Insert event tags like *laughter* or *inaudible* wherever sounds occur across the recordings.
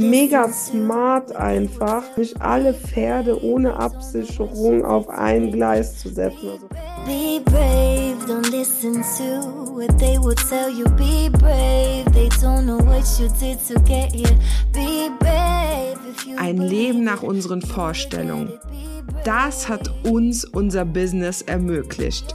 mega smart einfach, nicht alle Pferde ohne Absicherung auf ein Gleis zu setzen. Also be brave, don't listen to what they will tell you. Be brave, they don't know what you did to get here. Be brave. Ein Leben nach unseren Vorstellungen. Das hat uns unser Business ermöglicht.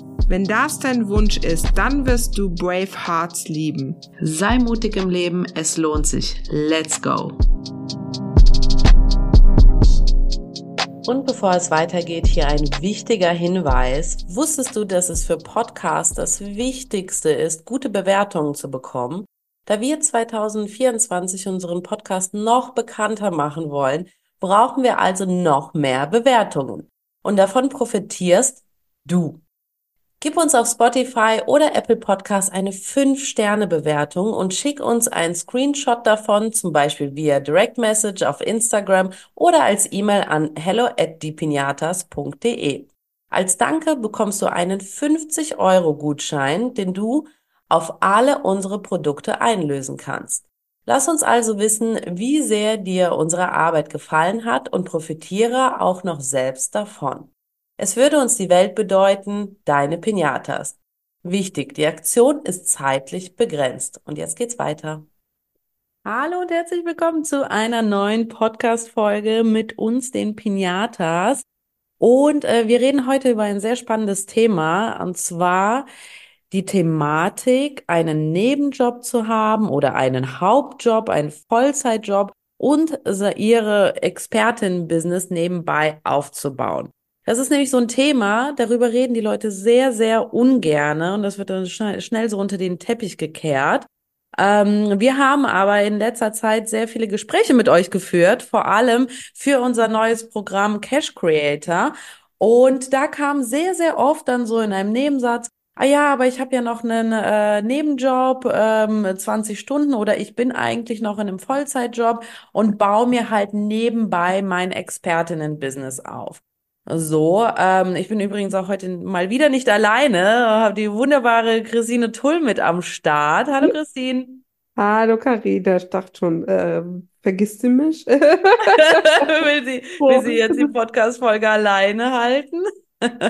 Wenn das dein Wunsch ist, dann wirst du Brave Hearts lieben. Sei mutig im Leben, es lohnt sich. Let's go! Und bevor es weitergeht, hier ein wichtiger Hinweis. Wusstest du, dass es für Podcasts das Wichtigste ist, gute Bewertungen zu bekommen? Da wir 2024 unseren Podcast noch bekannter machen wollen, brauchen wir also noch mehr Bewertungen. Und davon profitierst du. Gib uns auf Spotify oder Apple Podcast eine 5-Sterne-Bewertung und schick uns einen Screenshot davon, zum Beispiel via Direct Message auf Instagram oder als E-Mail an hello at dipinatas.de. Als Danke bekommst du einen 50 Euro Gutschein, den du auf alle unsere Produkte einlösen kannst. Lass uns also wissen, wie sehr dir unsere Arbeit gefallen hat und profitiere auch noch selbst davon. Es würde uns die Welt bedeuten, deine Pinatas. Wichtig, die Aktion ist zeitlich begrenzt. Und jetzt geht's weiter. Hallo und herzlich willkommen zu einer neuen Podcast-Folge mit uns, den Pinatas. Und äh, wir reden heute über ein sehr spannendes Thema, und zwar die Thematik, einen Nebenjob zu haben oder einen Hauptjob, einen Vollzeitjob und ihre Expertin-Business nebenbei aufzubauen. Das ist nämlich so ein Thema, darüber reden die Leute sehr, sehr ungerne und das wird dann schnell, schnell so unter den Teppich gekehrt. Ähm, wir haben aber in letzter Zeit sehr viele Gespräche mit euch geführt, vor allem für unser neues Programm Cash Creator. Und da kam sehr, sehr oft dann so in einem Nebensatz, ah ja, aber ich habe ja noch einen äh, Nebenjob, ähm, 20 Stunden oder ich bin eigentlich noch in einem Vollzeitjob und baue mir halt nebenbei mein Expertinnen-Business auf. So, ähm, ich bin übrigens auch heute mal wieder nicht alleine, habe die wunderbare Christine Tull mit am Start. Hallo Christine. Hallo Carina, ich dachte schon, äh, vergisst sie mich? *laughs* will, sie, will sie jetzt die Podcast-Folge alleine halten?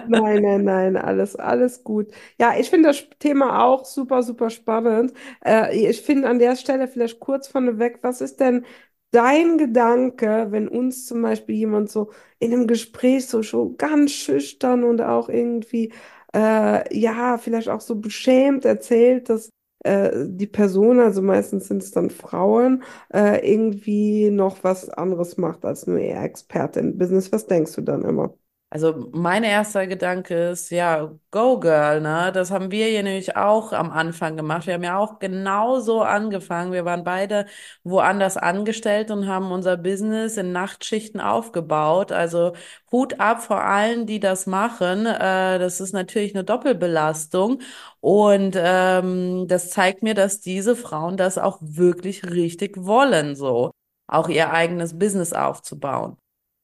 Nein, nein, nein, alles, alles gut. Ja, ich finde das Thema auch super, super spannend. Äh, ich finde an der Stelle vielleicht kurz vorneweg, was ist denn dein Gedanke, wenn uns zum Beispiel jemand so in einem Gespräch so schon ganz schüchtern und auch irgendwie, äh, ja, vielleicht auch so beschämt erzählt, dass äh, die Person, also meistens sind es dann Frauen, äh, irgendwie noch was anderes macht als nur eher Expertin im Business. Was denkst du dann immer? Also mein erster Gedanke ist, ja, go girl, ne? Das haben wir hier nämlich auch am Anfang gemacht. Wir haben ja auch genauso angefangen. Wir waren beide woanders angestellt und haben unser Business in Nachtschichten aufgebaut. Also Hut ab vor allen, die das machen. Äh, das ist natürlich eine Doppelbelastung. Und ähm, das zeigt mir, dass diese Frauen das auch wirklich richtig wollen, so auch ihr eigenes Business aufzubauen.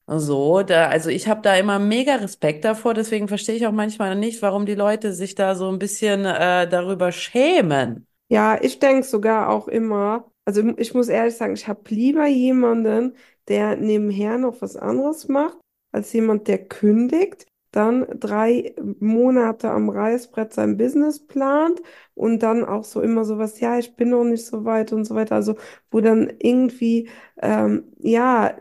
So, da, also ich habe da immer mega Respekt davor, deswegen verstehe ich auch manchmal nicht, warum die Leute sich da so ein bisschen äh, darüber schämen. Ja, ich denke sogar auch immer, also ich muss ehrlich sagen, ich habe lieber jemanden, der nebenher noch was anderes macht, als jemand, der kündigt, dann drei Monate am Reißbrett sein Business plant und dann auch so immer sowas, ja, ich bin noch nicht so weit und so weiter. Also wo dann irgendwie, ähm, ja,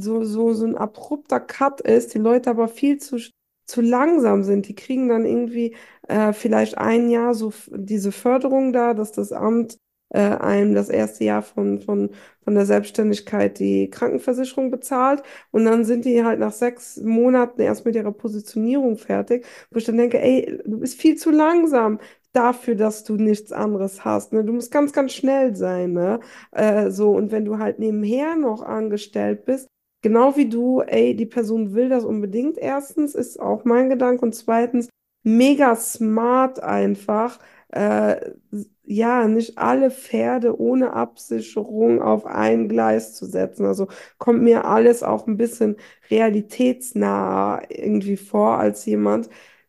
so, so, so ein abrupter Cut ist, die Leute aber viel zu, zu langsam sind. Die kriegen dann irgendwie äh, vielleicht ein Jahr so diese Förderung da, dass das Amt äh, einem das erste Jahr von, von, von der Selbstständigkeit die Krankenversicherung bezahlt und dann sind die halt nach sechs Monaten erst mit ihrer Positionierung fertig, wo ich dann denke, ey, du bist viel zu langsam dafür, dass du nichts anderes hast. Ne? Du musst ganz, ganz schnell sein. Ne? Äh, so, und wenn du halt nebenher noch angestellt bist, genau wie du, ey, die Person will das unbedingt. Erstens ist auch mein Gedanke und zweitens mega smart einfach. Äh, ja, nicht alle Pferde ohne Absicherung auf ein Gleis zu setzen. Also kommt mir alles auch ein bisschen realitätsnah irgendwie vor als jemand,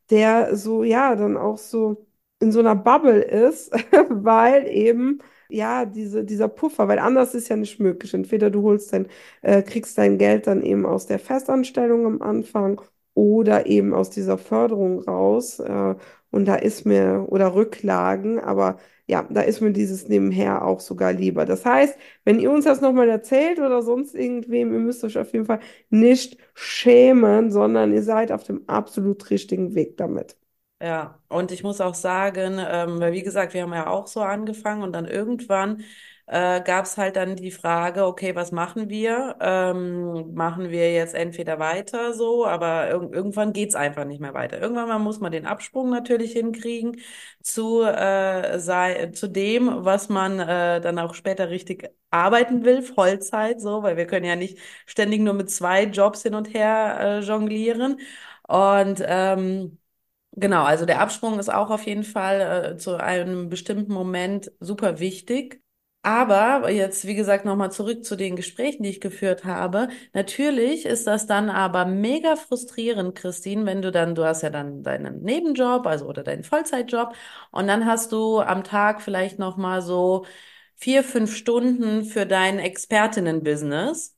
der so, ja, dann auch so in so einer Bubble ist, *laughs* weil eben, ja, diese, dieser Puffer, weil anders ist ja nicht möglich. Entweder du holst dein, äh, kriegst dein Geld dann eben aus der Festanstellung am Anfang oder eben aus dieser Förderung raus. Äh, und da ist mir, oder Rücklagen, aber ja, da ist mir dieses nebenher auch sogar lieber. Das heißt, wenn ihr uns das nochmal erzählt oder sonst irgendwem, ihr müsst euch auf jeden Fall nicht schämen, sondern ihr seid auf dem absolut richtigen Weg damit. Ja, und ich muss auch sagen, ähm, weil wie gesagt, wir haben ja auch so angefangen und dann irgendwann äh, gab es halt dann die Frage, okay, was machen wir? Ähm, machen wir jetzt entweder weiter so, aber ir irgendwann geht's einfach nicht mehr weiter. Irgendwann mal muss man den Absprung natürlich hinkriegen zu, äh, sei, zu dem, was man äh, dann auch später richtig arbeiten will, Vollzeit so, weil wir können ja nicht ständig nur mit zwei Jobs hin und her äh, jonglieren. Und ähm, Genau, also der Absprung ist auch auf jeden Fall äh, zu einem bestimmten Moment super wichtig. Aber jetzt, wie gesagt, nochmal zurück zu den Gesprächen, die ich geführt habe. Natürlich ist das dann aber mega frustrierend, Christine, wenn du dann, du hast ja dann deinen Nebenjob, also oder deinen Vollzeitjob, und dann hast du am Tag vielleicht nochmal so vier, fünf Stunden für dein Expertinnen-Business.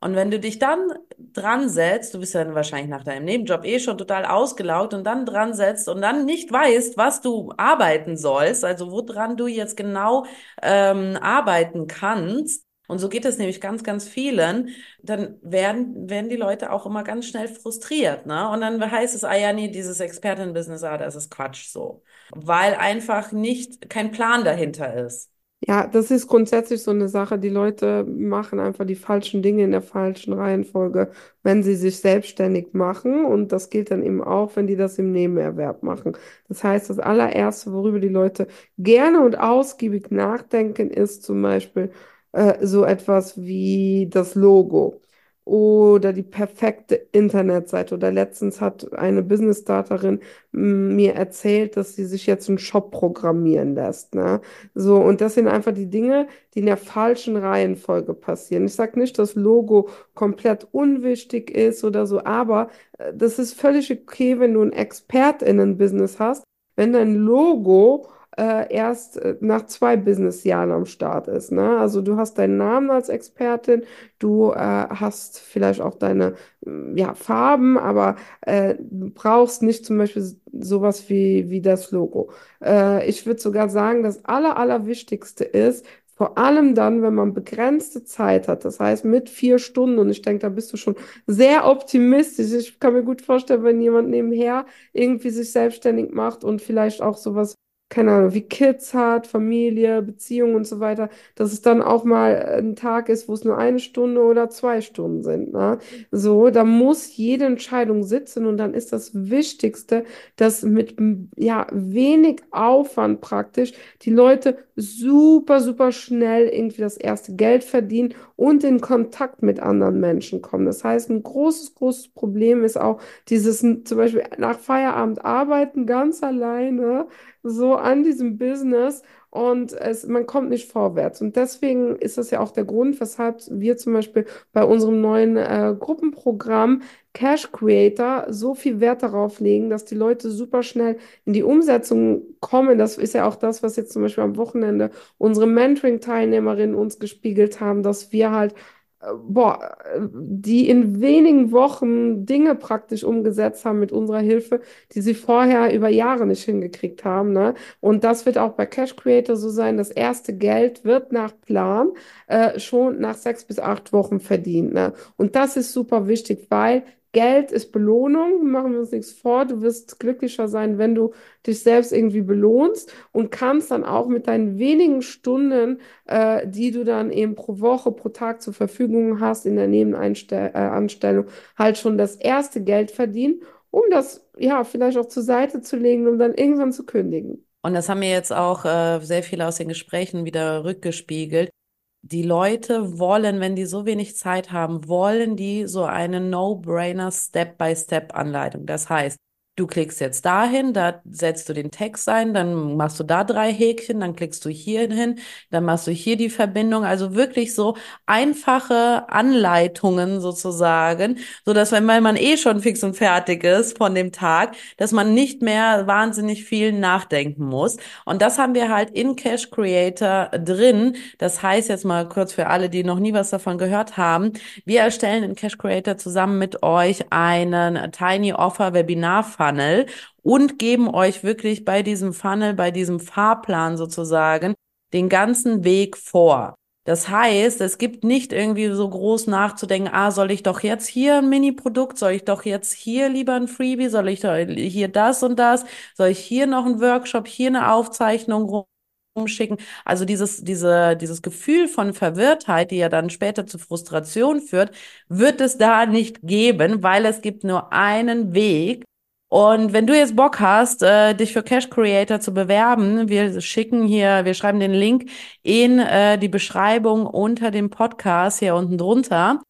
Und wenn du dich dann dran setzt, du bist ja wahrscheinlich nach deinem Nebenjob eh schon total ausgelaugt und dann dran setzt und dann nicht weißt, was du arbeiten sollst, also woran du jetzt genau ähm, arbeiten kannst, und so geht es nämlich ganz, ganz vielen, dann werden, werden die Leute auch immer ganz schnell frustriert, ne? Und dann heißt es, ah ja, nee, dieses Expertenbusiness, ah, das ist Quatsch so. Weil einfach nicht kein Plan dahinter ist. Ja, das ist grundsätzlich so eine Sache. Die Leute machen einfach die falschen Dinge in der falschen Reihenfolge, wenn sie sich selbstständig machen. Und das gilt dann eben auch, wenn die das im Nebenerwerb machen. Das heißt, das allererste, worüber die Leute gerne und ausgiebig nachdenken, ist zum Beispiel äh, so etwas wie das Logo oder die perfekte Internetseite. Oder letztens hat eine Business Starterin mir erzählt, dass sie sich jetzt einen Shop programmieren lässt. Ne? So, und das sind einfach die Dinge, die in der falschen Reihenfolge passieren. Ich sage nicht, dass Logo komplett unwichtig ist oder so, aber äh, das ist völlig okay, wenn du ein ExpertInnen-Business hast, wenn dein Logo äh, erst äh, nach zwei Businessjahren am Start ist. Ne? Also du hast deinen Namen als Expertin, du äh, hast vielleicht auch deine mm, ja, Farben, aber äh, brauchst nicht zum Beispiel sowas wie, wie das Logo. Äh, ich würde sogar sagen, das Aller, Allerwichtigste ist, vor allem dann, wenn man begrenzte Zeit hat, das heißt mit vier Stunden, und ich denke, da bist du schon sehr optimistisch. Ich kann mir gut vorstellen, wenn jemand nebenher irgendwie sich selbstständig macht und vielleicht auch sowas keine Ahnung, wie Kids hat, Familie, Beziehungen und so weiter, dass es dann auch mal ein Tag ist, wo es nur eine Stunde oder zwei Stunden sind. Ne? So, da muss jede Entscheidung sitzen und dann ist das Wichtigste, dass mit ja, wenig Aufwand praktisch die Leute super, super schnell irgendwie das erste Geld verdienen und in Kontakt mit anderen Menschen kommen. Das heißt, ein großes, großes Problem ist auch dieses zum Beispiel nach Feierabend arbeiten ganz alleine so an diesem Business und es, man kommt nicht vorwärts. Und deswegen ist das ja auch der Grund, weshalb wir zum Beispiel bei unserem neuen äh, Gruppenprogramm Cash Creator so viel Wert darauf legen, dass die Leute super schnell in die Umsetzung kommen. Das ist ja auch das, was jetzt zum Beispiel am Wochenende unsere Mentoring-Teilnehmerinnen uns gespiegelt haben, dass wir halt boah, die in wenigen Wochen Dinge praktisch umgesetzt haben mit unserer Hilfe, die sie vorher über Jahre nicht hingekriegt haben. Ne? Und das wird auch bei Cash Creator so sein. Das erste Geld wird nach Plan äh, schon nach sechs bis acht Wochen verdient. Ne? Und das ist super wichtig, weil Geld ist Belohnung, machen wir uns nichts vor. Du wirst glücklicher sein, wenn du dich selbst irgendwie belohnst und kannst dann auch mit deinen wenigen Stunden, äh, die du dann eben pro Woche, pro Tag zur Verfügung hast in der Nebenanstellung, äh, halt schon das erste Geld verdienen, um das ja vielleicht auch zur Seite zu legen, um dann irgendwann zu kündigen. Und das haben mir jetzt auch äh, sehr viele aus den Gesprächen wieder rückgespiegelt. Die Leute wollen, wenn die so wenig Zeit haben, wollen die so eine No-Brainer Step-by-Step-Anleitung. Das heißt, Du klickst jetzt dahin, da setzt du den Text ein, dann machst du da drei Häkchen, dann klickst du hier hin, dann machst du hier die Verbindung. Also wirklich so einfache Anleitungen sozusagen, so dass wenn man eh schon fix und fertig ist von dem Tag, dass man nicht mehr wahnsinnig viel nachdenken muss. Und das haben wir halt in Cash Creator drin. Das heißt jetzt mal kurz für alle, die noch nie was davon gehört haben. Wir erstellen in Cash Creator zusammen mit euch einen Tiny Offer Webinar Funnel und geben euch wirklich bei diesem Funnel, bei diesem Fahrplan sozusagen den ganzen Weg vor. Das heißt, es gibt nicht irgendwie so groß nachzudenken, ah, soll ich doch jetzt hier ein Mini-Produkt, soll ich doch jetzt hier lieber ein Freebie, soll ich doch hier das und das, soll ich hier noch einen Workshop, hier eine Aufzeichnung rumschicken. Also dieses, diese, dieses Gefühl von Verwirrtheit, die ja dann später zu Frustration führt, wird es da nicht geben, weil es gibt nur einen Weg, und wenn du jetzt Bock hast, äh, dich für Cash Creator zu bewerben, wir schicken hier, wir schreiben den Link in äh, die Beschreibung unter dem Podcast hier unten drunter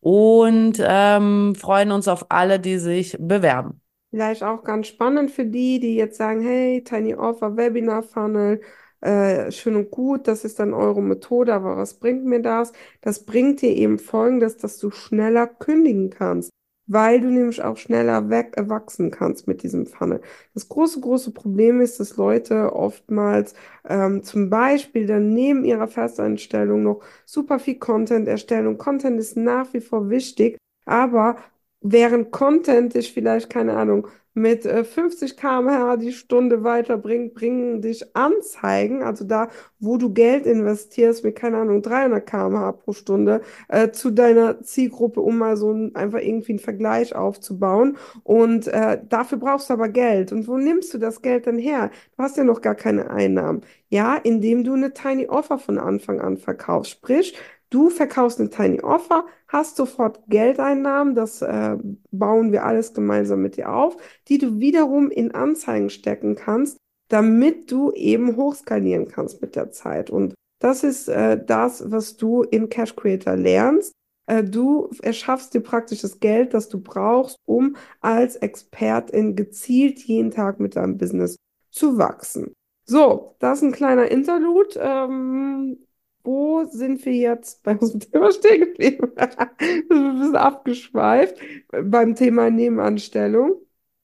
und ähm, freuen uns auf alle, die sich bewerben. Vielleicht auch ganz spannend für die, die jetzt sagen, hey, Tiny Offer, Webinar Funnel, äh, schön und gut, das ist dann eure Methode, aber was bringt mir das? Das bringt dir eben Folgendes, dass du schneller kündigen kannst weil du nämlich auch schneller weg, äh, wachsen kannst mit diesem Funnel. Das große, große Problem ist, dass Leute oftmals ähm, zum Beispiel dann neben ihrer Festeinstellung noch super viel Content erstellen und Content ist nach wie vor wichtig, aber während Content dich vielleicht, keine Ahnung, mit 50 äh, km/h die Stunde weiterbringt, bringen dich Anzeigen, also da, wo du Geld investierst, mit, keine Ahnung, 300 km/h pro Stunde, äh, zu deiner Zielgruppe, um mal so ein, einfach irgendwie einen Vergleich aufzubauen. Und äh, dafür brauchst du aber Geld. Und wo nimmst du das Geld dann her? Du hast ja noch gar keine Einnahmen. Ja, indem du eine Tiny Offer von Anfang an verkaufst. Sprich, Du verkaufst eine Tiny Offer, hast sofort Geldeinnahmen, das äh, bauen wir alles gemeinsam mit dir auf, die du wiederum in Anzeigen stecken kannst, damit du eben hochskalieren kannst mit der Zeit. Und das ist äh, das, was du in Cash Creator lernst. Äh, du erschaffst dir praktisch das Geld, das du brauchst, um als Expertin gezielt jeden Tag mit deinem Business zu wachsen. So, das ist ein kleiner Interlude. Ähm, wo sind wir jetzt bei unserem *laughs* Thema stehen geblieben? *laughs* das ist ein bisschen abgeschweift beim Thema Nebenanstellung.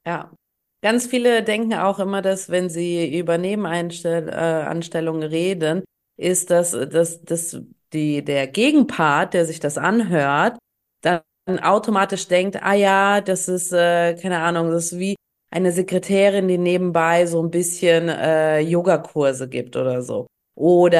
Ja. Ganz viele denken auch immer, dass wenn sie über Nebenanstellungen äh, reden, ist das, dass, dass die, der Gegenpart, der sich das anhört, dann automatisch denkt, ah ja, das ist, äh, keine Ahnung, das ist wie eine Sekretärin, die nebenbei so ein bisschen äh, Yogakurse gibt oder so. Oder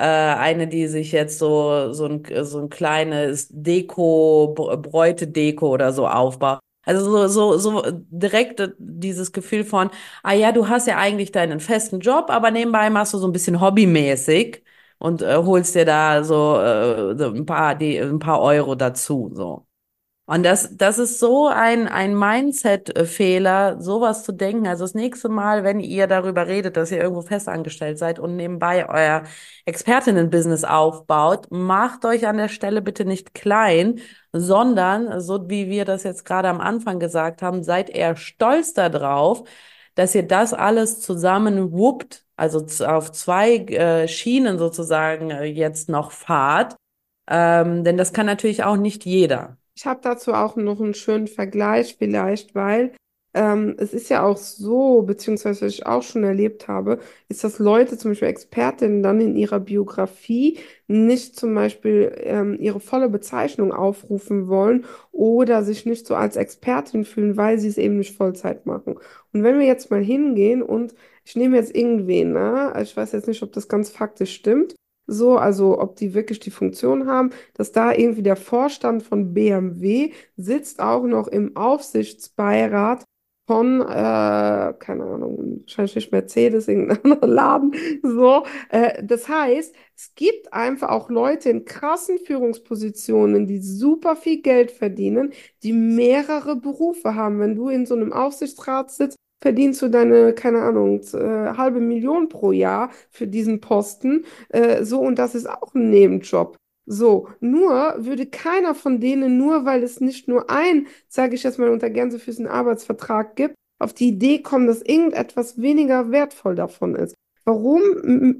äh, eine, die sich jetzt so, so, ein, so ein kleines Deko, Bräute-Deko oder so aufbaut. Also so, so, so direkt dieses Gefühl von, ah ja, du hast ja eigentlich deinen festen Job, aber nebenbei machst du so ein bisschen hobbymäßig und äh, holst dir da so, äh, so ein paar, die, ein paar Euro dazu. So. Und das, das ist so ein, ein Mindset-Fehler, sowas zu denken. Also das nächste Mal, wenn ihr darüber redet, dass ihr irgendwo festangestellt seid und nebenbei euer Expertinnen-Business aufbaut, macht euch an der Stelle bitte nicht klein, sondern, so wie wir das jetzt gerade am Anfang gesagt haben, seid eher stolz darauf, dass ihr das alles zusammen wuppt, also auf zwei äh, Schienen sozusagen äh, jetzt noch fahrt. Ähm, denn das kann natürlich auch nicht jeder. Ich habe dazu auch noch einen schönen Vergleich vielleicht, weil ähm, es ist ja auch so, beziehungsweise was ich auch schon erlebt habe, ist, dass Leute, zum Beispiel Expertinnen, dann in ihrer Biografie nicht zum Beispiel ähm, ihre volle Bezeichnung aufrufen wollen oder sich nicht so als Expertin fühlen, weil sie es eben nicht Vollzeit machen. Und wenn wir jetzt mal hingehen und ich nehme jetzt irgendwen, ne? Ich weiß jetzt nicht, ob das ganz faktisch stimmt, so, also ob die wirklich die Funktion haben, dass da irgendwie der Vorstand von BMW sitzt auch noch im Aufsichtsbeirat von, äh, keine Ahnung, wahrscheinlich nicht Mercedes, irgendein *laughs* anderer Laden. So, äh, das heißt, es gibt einfach auch Leute in krassen Führungspositionen, die super viel Geld verdienen, die mehrere Berufe haben. Wenn du in so einem Aufsichtsrat sitzt, verdienst du deine, keine Ahnung, äh, halbe Million pro Jahr für diesen Posten. Äh, so, und das ist auch ein Nebenjob. So, nur würde keiner von denen, nur weil es nicht nur ein, sage ich jetzt mal unter Gänsefüßen, Arbeitsvertrag gibt, auf die Idee kommen, dass irgendetwas weniger wertvoll davon ist. Warum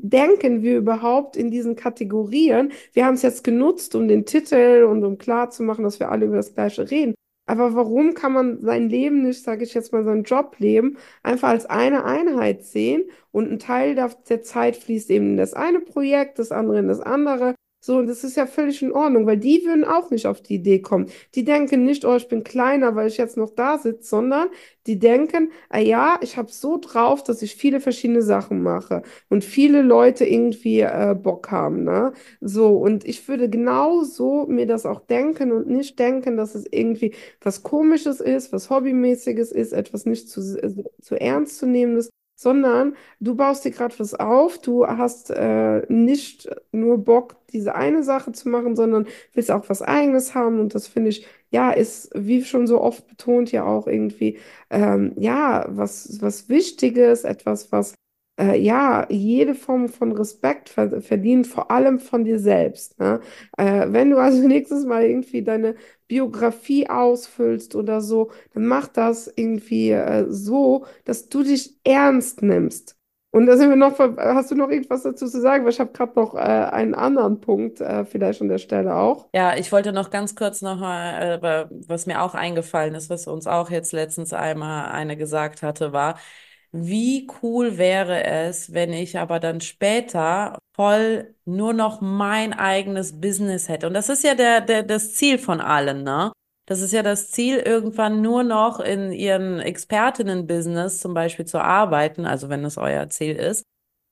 denken wir überhaupt in diesen Kategorien? Wir haben es jetzt genutzt, um den Titel und um klarzumachen, dass wir alle über das Gleiche reden. Aber warum kann man sein Leben nicht, sage ich jetzt mal, sein Jobleben einfach als eine Einheit sehen und ein Teil der, der Zeit fließt eben in das eine Projekt, das andere in das andere. So, und das ist ja völlig in Ordnung, weil die würden auch nicht auf die Idee kommen. Die denken nicht, oh, ich bin kleiner, weil ich jetzt noch da sitze, sondern die denken, ah ja, ich habe so drauf, dass ich viele verschiedene Sachen mache und viele Leute irgendwie äh, Bock haben, ne? So, und ich würde genau so mir das auch denken und nicht denken, dass es irgendwie was Komisches ist, was Hobbymäßiges ist, etwas nicht zu, zu ernst zu nehmendes, sondern du baust dir gerade was auf, du hast äh, nicht nur Bock, diese eine Sache zu machen, sondern willst auch was Eigenes haben und das finde ich, ja, ist, wie schon so oft betont, ja auch irgendwie, ähm, ja, was, was Wichtiges, etwas, was äh, ja, jede Form von Respekt ver verdient, vor allem von dir selbst. Ne? Äh, wenn du also *laughs* nächstes Mal irgendwie deine Biografie ausfüllst oder so, dann mach das irgendwie äh, so, dass du dich ernst nimmst. Und da sind wir noch, hast du noch irgendwas dazu zu sagen? Weil ich habe gerade noch äh, einen anderen Punkt, äh, vielleicht an der Stelle auch. Ja, ich wollte noch ganz kurz noch mal, äh, was mir auch eingefallen ist, was uns auch jetzt letztens einmal eine gesagt hatte, war, wie cool wäre es, wenn ich aber dann später voll nur noch mein eigenes Business hätte. Und das ist ja der, der, das Ziel von allen, ne? Das ist ja das Ziel, irgendwann nur noch in ihren Expertinnen-Business zum Beispiel zu arbeiten, also wenn es euer Ziel ist.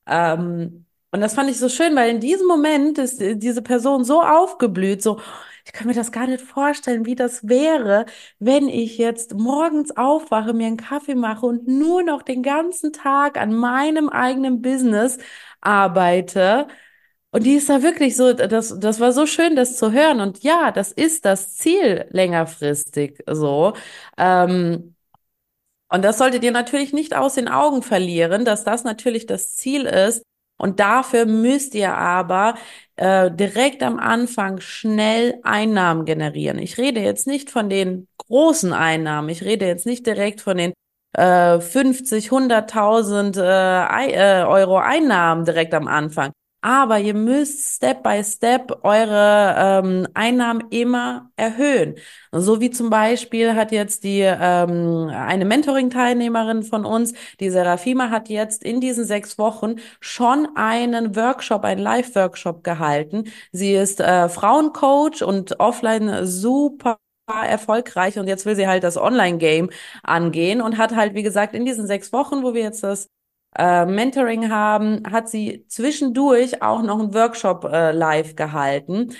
Ähm, und das fand ich so schön, weil in diesem Moment ist äh, diese Person so aufgeblüht, so, ich kann mir das gar nicht vorstellen, wie das wäre, wenn ich jetzt morgens aufwache, mir einen Kaffee mache und nur noch den ganzen Tag an meinem eigenen Business arbeite. Und die ist da wirklich so, das, das war so schön, das zu hören. Und ja, das ist das Ziel längerfristig so. Ähm, und das solltet ihr natürlich nicht aus den Augen verlieren, dass das natürlich das Ziel ist. Und dafür müsst ihr aber äh, direkt am Anfang schnell Einnahmen generieren. Ich rede jetzt nicht von den großen Einnahmen. Ich rede jetzt nicht direkt von den äh, 50, 100.000 äh, Ei- äh, Euro Einnahmen direkt am Anfang. Aber ihr müsst Step by Step eure ähm, Einnahmen immer erhöhen. So wie zum Beispiel hat jetzt die ähm, eine Mentoring-Teilnehmerin von uns, die Serafima, hat jetzt in diesen sechs Wochen schon einen Workshop, einen Live-Workshop gehalten. Sie ist äh, Frauencoach und offline super erfolgreich und jetzt will sie halt das Online-Game angehen und hat halt, wie gesagt, in diesen sechs Wochen, wo wir jetzt das äh, Mentoring haben, hat sie zwischendurch auch noch einen Workshop äh, live gehalten.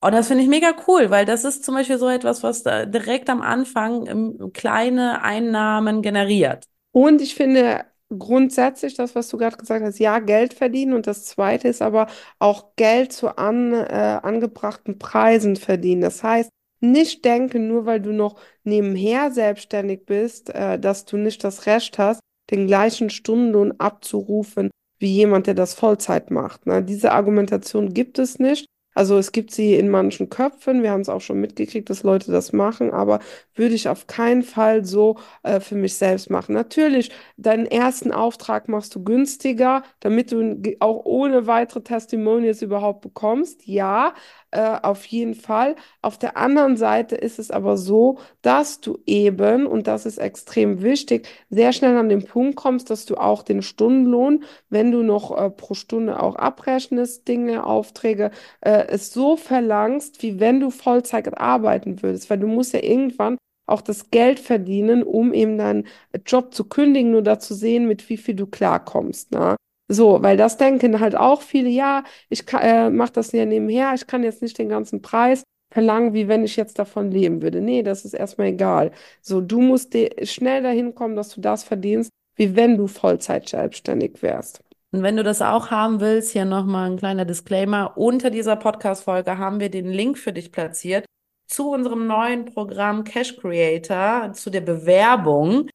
Und das finde ich mega cool, weil das ist zum Beispiel so etwas, was direkt am Anfang ähm, kleine Einnahmen generiert. Und ich finde grundsätzlich das, was du gerade gesagt hast, ja, Geld verdienen. Und das Zweite ist aber auch Geld zu an, äh, angebrachten Preisen verdienen. Das heißt, nicht denken, nur weil du noch nebenher selbstständig bist, äh, dass du nicht das Recht hast, den gleichen Stundenlohn abzurufen wie jemand, der das Vollzeit macht. Ne? Diese Argumentation gibt es nicht. Also es gibt sie in manchen Köpfen. Wir haben es auch schon mitgekriegt, dass Leute das machen, aber würde ich auf keinen Fall so äh, für mich selbst machen. Natürlich, deinen ersten Auftrag machst du günstiger, damit du auch ohne weitere Testimonials überhaupt bekommst. Ja, äh, auf jeden Fall. Auf der anderen Seite ist es aber so, dass du eben, und das ist extrem wichtig, sehr schnell an den Punkt kommst, dass du auch den Stundenlohn, wenn du noch äh, pro Stunde auch abrechnest, Dinge, Aufträge, äh, es so verlangst, wie wenn du Vollzeit arbeiten würdest, weil du musst ja irgendwann auch das Geld verdienen, um eben deinen Job zu kündigen oder zu sehen, mit wie viel du klarkommst, ne? So, weil das denken halt auch viele, ja, ich äh, mache das ja nebenher, ich kann jetzt nicht den ganzen Preis verlangen, wie wenn ich jetzt davon leben würde. Nee, das ist erstmal egal. So, du musst schnell dahin kommen, dass du das verdienst, wie wenn du Vollzeit selbstständig wärst. Und wenn du das auch haben willst, hier nochmal ein kleiner Disclaimer. Unter dieser Podcast-Folge haben wir den Link für dich platziert zu unserem neuen Programm Cash Creator, zu der Bewerbung.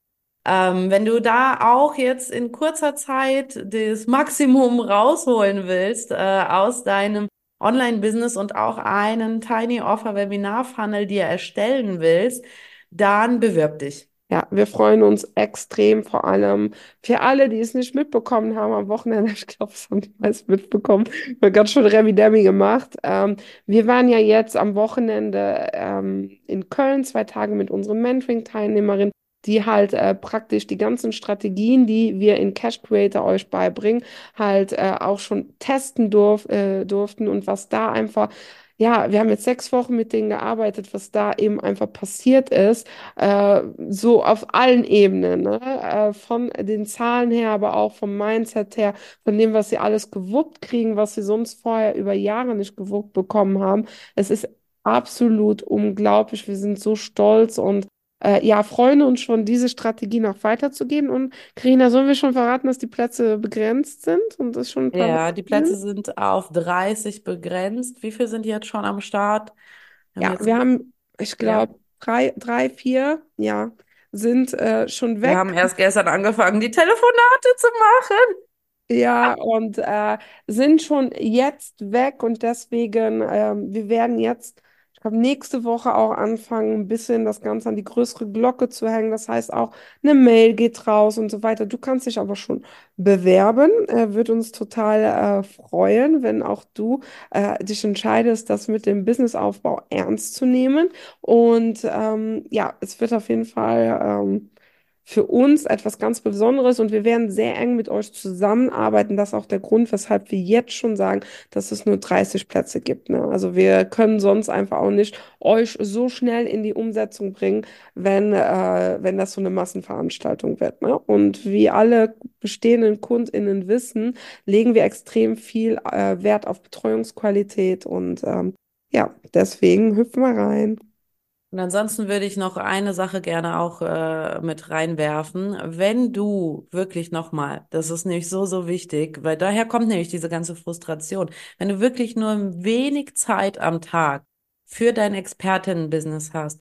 Ähm, wenn du da auch jetzt in kurzer Zeit das Maximum rausholen willst äh, aus deinem Online-Business und auch einen Tiny Offer Webinar Funnel dir erstellen willst, dann bewirb dich. Ja, wir freuen uns extrem, vor allem für alle, die es nicht mitbekommen haben am Wochenende. *laughs* Ich glaube, es haben die meisten mitbekommen. Wir haben ganz schön Remi Demi gemacht. Ähm, wir waren ja jetzt am Wochenende ähm, in Köln, zwei Tage mit unseren Mentoring-Teilnehmerinnen, die halt äh, praktisch die ganzen Strategien, die wir in Cash Creator euch beibringen, halt äh, auch schon testen durf äh, durften und was da einfach ja, wir haben jetzt sechs Wochen mit denen gearbeitet, was da eben einfach passiert ist, äh, so auf allen Ebenen, ne? Äh, von den Zahlen her, aber auch vom Mindset her, von dem, was sie alles gewuppt kriegen, was sie sonst vorher über Jahre nicht gewuppt bekommen haben. Es ist absolut unglaublich. Wir sind so stolz und äh, ja, freuen uns schon, diese Strategie noch weiterzugeben. Und Karina, sollen wir schon verraten, dass die Plätze begrenzt sind und das schon ein paar Ja, die Plätze sind auf 30 begrenzt. Wie viele sind jetzt schon am Start? Wir haben ja, wir haben, ich glaube, ja. drei, drei, vier, ja, sind äh, schon weg. Wir haben erst gestern angefangen, die Telefonate zu machen. Ja, und äh, sind schon jetzt weg und deswegen, äh, wir werden jetzt ich glaube, nächste Woche auch anfangen, ein bisschen das Ganze an die größere Glocke zu hängen. Das heißt auch, eine Mail geht raus und so weiter. Du kannst dich aber schon bewerben. Äh, wird uns total äh, freuen, wenn auch du äh, dich entscheidest, das mit dem Businessaufbau ernst zu nehmen. Und ähm, ja, es wird auf jeden Fall ähm, für uns etwas ganz Besonderes und wir werden sehr eng mit euch zusammenarbeiten. Das ist auch der Grund, weshalb wir jetzt schon sagen, dass es nur 30 Plätze gibt. Ne? Also wir können sonst einfach auch nicht euch so schnell in die Umsetzung bringen, wenn, äh, wenn das so eine Massenveranstaltung wird. Ne? Und wie alle bestehenden KundInnen wissen, legen wir extrem viel äh, Wert auf Betreuungsqualität und ähm, ja, deswegen hüpfen wir rein. Und ansonsten würde ich noch eine Sache gerne auch äh, mit reinwerfen. Wenn du wirklich nochmal, das ist nämlich so, so wichtig, weil daher kommt nämlich diese ganze Frustration. Wenn du wirklich nur wenig Zeit am Tag für dein Expertinnen-Business hast,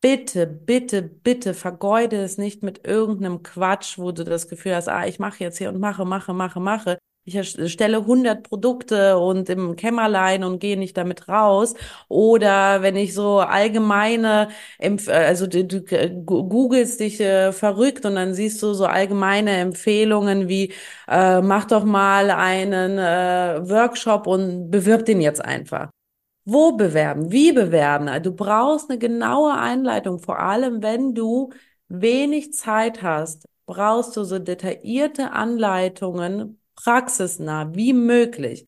bitte, bitte, bitte vergeude es nicht mit irgendeinem Quatsch, wo du das Gefühl hast, ah, ich mache jetzt hier und mache, mache, mache, mache, ich erstelle 100 Produkte und im Kämmerlein und gehe nicht damit raus. Oder wenn ich so allgemeine, also du, du googelst dich äh, verrückt und dann siehst du so allgemeine Empfehlungen wie, äh, mach doch mal einen äh, Workshop und bewirb den jetzt einfach. Wo bewerben? Wie bewerben? Du brauchst eine genaue Einleitung, vor allem wenn du wenig Zeit hast, brauchst du so detaillierte Anleitungen, praxisnah wie möglich.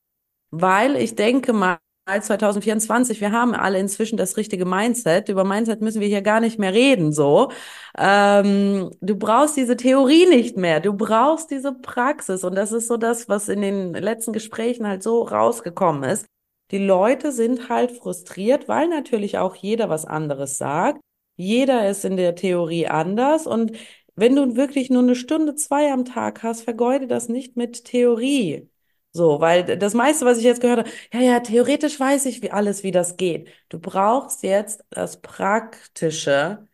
Weil ich denke mal, 2024, wir haben alle inzwischen das richtige Mindset. Über Mindset müssen wir hier gar nicht mehr reden, so. Ähm, du brauchst diese Theorie nicht mehr. Du brauchst diese Praxis. Und das ist so das, was in den letzten Gesprächen halt so rausgekommen ist. Die Leute sind halt frustriert, weil natürlich auch jeder was anderes sagt. Jeder ist in der Theorie anders und wenn du wirklich nur eine Stunde, zwei am Tag hast, vergeude das nicht mit Theorie. So, weil das meiste, was ich jetzt gehört habe, ja, ja, theoretisch weiß ich wie alles, wie das geht. Du brauchst jetzt das Praktische,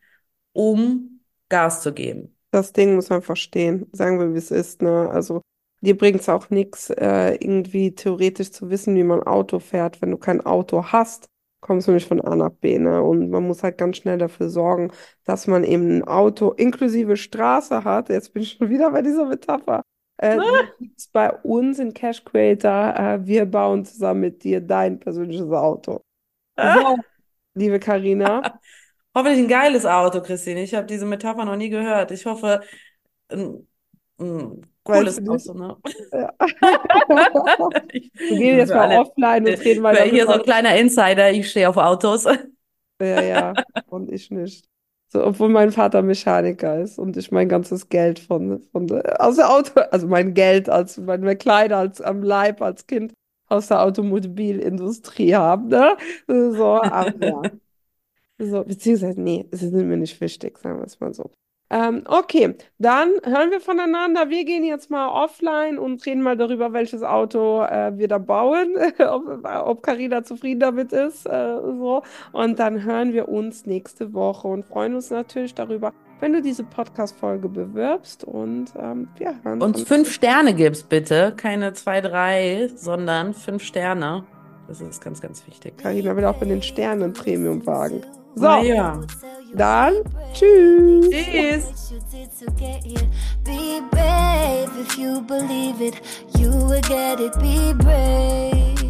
um Gas zu geben. Das Ding muss man verstehen, sagen wir, wie es ist, ne? Also, dir bringt es auch nichts, äh, irgendwie theoretisch zu wissen, wie man Auto fährt, wenn du kein Auto hast kommst du nicht von A nach B, ne? Und man muss halt ganz schnell dafür sorgen, dass man eben ein Auto inklusive Straße hat. Jetzt bin ich schon wieder bei dieser Metapher. Äh, gibt's bei uns in Cash Creator. Äh, wir bauen zusammen mit dir dein persönliches Auto. So, liebe Karina. *laughs* Hoffentlich ein geiles Auto, Christine. Ich habe diese Metapher noch nie gehört. Ich hoffe, ein, ein cooles Auto, ne? *laughs* Ja. *laughs* Wir gehen jetzt mal offline und reden mal. Hier so ein kleiner Insider, ich stehe auf Autos. *laughs* Ja, ja, und ich nicht. So, obwohl mein Vater Mechaniker ist und ich mein ganzes Geld von, von aus der Auto, also mein Geld als meine Kleider als am Leib als Kind aus der Automobilindustrie habe, ne? So, aber ja. So, beziehungsweise, nee, sie sind mir nicht wichtig, sagen wir es mal so. Ähm, okay, dann hören wir voneinander. Wir gehen jetzt mal offline und reden mal darüber, welches Auto äh, wir da bauen, *laughs* ob Karina zufrieden damit ist. Äh, so. Und dann hören wir uns nächste Woche und freuen uns natürlich darüber, wenn du diese Podcast-Folge bewirbst und ähm, wir hören uns. Uns fünf Sterne gibst, bitte. Keine zwei, drei, sondern fünf Sterne. Das ist ganz, ganz wichtig. Karina will auch in den Sternen Premium wagen. So. Na ja. Dann tschüss. Tschüss. Be brave if you believe it, you will get it. Be brave.